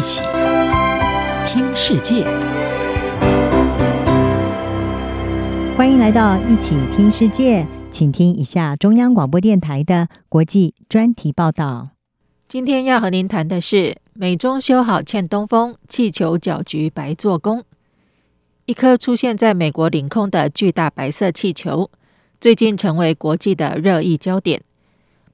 一起听世界，欢迎来到一起听世界，请听一下中央广播电台的国际专题报道。今天要和您谈的是美中修好欠东风，气球搅局白做工。一颗出现在美国领空的巨大白色气球，最近成为国际的热议焦点。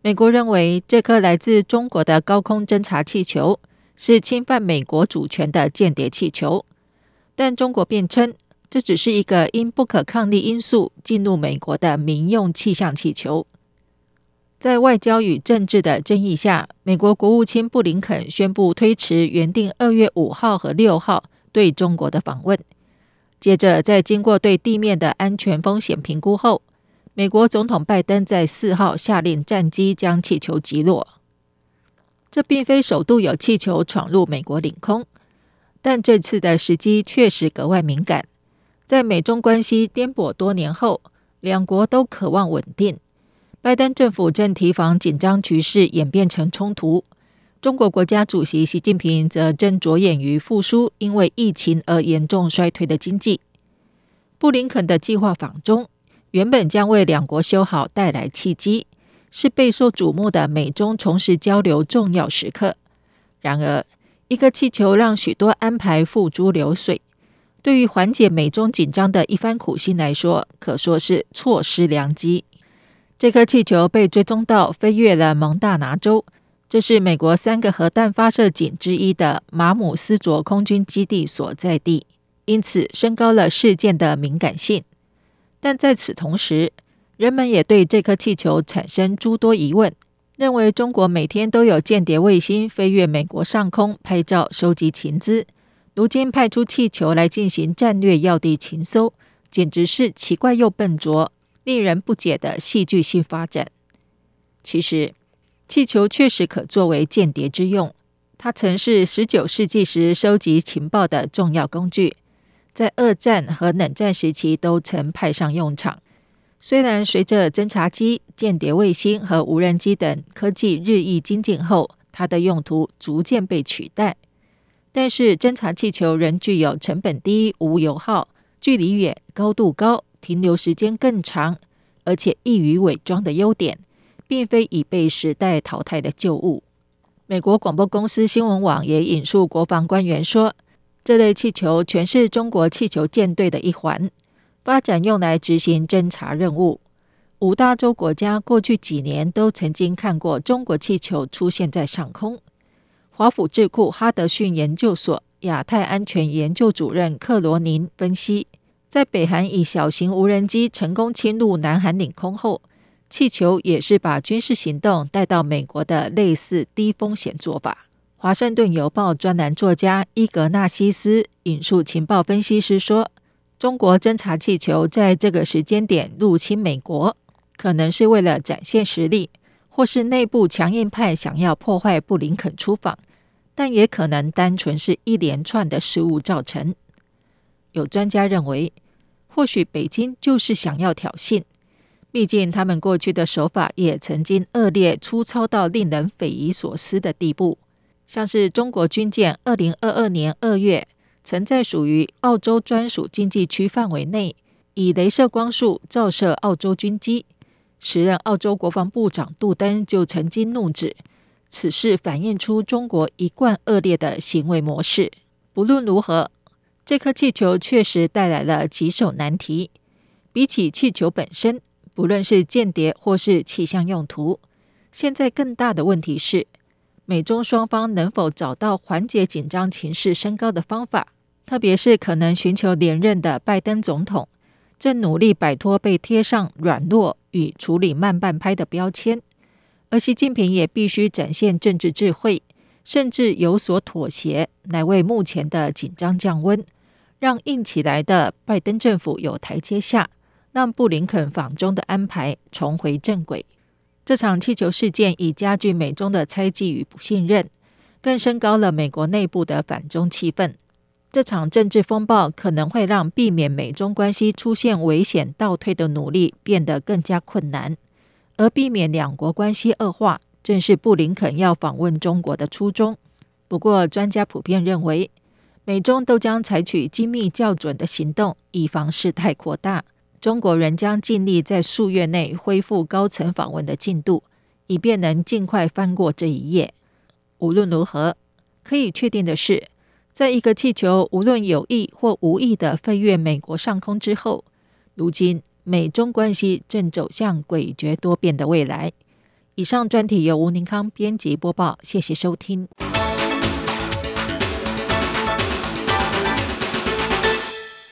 美国认为这颗来自中国的高空侦察气球是侵犯美国主权的间谍气球，但中国辩称这只是一个因不可抗力因素进入美国的民用气象气球。在外交与政治的争议下，美国国务卿布林肯宣布推迟原定二月五号和六号对中国的访问。接着，在经过对地面的安全风险评估后，美国总统拜登在四号下令战机将气球击落。这并非首度有气球闯入美国领空，但这次的时机确实格外敏感。在美中关系颠簸多年后，两国都渴望稳定。拜登政府正提防紧张局势演变成冲突，中国国家主席习近平则正着眼于复苏因为疫情而严重衰退的经济。布林肯的计划访中。原本将为两国修好带来契机，是备受瞩目的美中重拾交流重要时刻。然而，一个气球让许多安排付诸流水，对于缓解美中紧张的一番苦心来说，可说是错失良机。这颗气球被追踪到飞越了蒙大拿州，这是美国三个核弹发射井之一的马姆斯卓空军基地所在地，因此升高了事件的敏感性。但在此同时，人们也对这颗气球产生诸多疑问，认为中国每天都有间谍卫星飞越美国上空拍照、收集情资，如今派出气球来进行战略要地情搜，简直是奇怪又笨拙、令人不解的戏剧性发展。其实，气球确实可作为间谍之用，它曾是十九世纪时收集情报的重要工具。在二战和冷战时期都曾派上用场。虽然随着侦察机、间谍卫星和无人机等科技日益精进后，它的用途逐渐被取代，但是侦察气球仍具有成本低、无油耗、距离远、高度高、停留时间更长，而且易于伪装的优点，并非已被时代淘汰的旧物。美国广播公司新闻网也引述国防官员说。这类气球全是中国气球舰队的一环，发展用来执行侦察任务。五大洲国家过去几年都曾经看过中国气球出现在上空。华府智库哈德逊研究所亚太安全研究主任克罗宁分析，在北韩以小型无人机成功侵入南韩领空后，气球也是把军事行动带到美国的类似低风险做法。华盛顿邮报专栏作家伊格纳西斯引述情报分析师说：“中国侦察气球在这个时间点入侵美国，可能是为了展现实力，或是内部强硬派想要破坏布林肯出访，但也可能单纯是一连串的失误造成。”有专家认为，或许北京就是想要挑衅，毕竟他们过去的手法也曾经恶劣粗糙到令人匪夷所思的地步。像是中国军舰，二零二二年二月曾在属于澳洲专属经济区范围内，以镭射光束照射澳洲军机。时任澳洲国防部长杜登就曾经怒指，此事反映出中国一贯恶劣的行为模式。不论如何，这颗气球确实带来了棘手难题。比起气球本身，不论是间谍或是气象用途，现在更大的问题是。美中双方能否找到缓解紧张情势升高的方法？特别是可能寻求连任的拜登总统，正努力摆脱被贴上软弱与处理慢半拍的标签，而习近平也必须展现政治智慧，甚至有所妥协，来为目前的紧张降温，让硬起来的拜登政府有台阶下，让布林肯访中的安排重回正轨。这场气球事件已加剧美中的猜忌与不信任，更升高了美国内部的反中气氛。这场政治风暴可能会让避免美中关系出现危险倒退的努力变得更加困难，而避免两国关系恶化，正是布林肯要访问中国的初衷。不过，专家普遍认为，美中都将采取精密校准的行动，以防事态扩大。中国仍将尽力在数月内恢复高层访问的进度，以便能尽快翻过这一页。无论如何，可以确定的是，在一个气球无论有意或无意的飞越美国上空之后，如今美中关系正走向诡谲多变的未来。以上专题由吴宁康编辑播报，谢谢收听。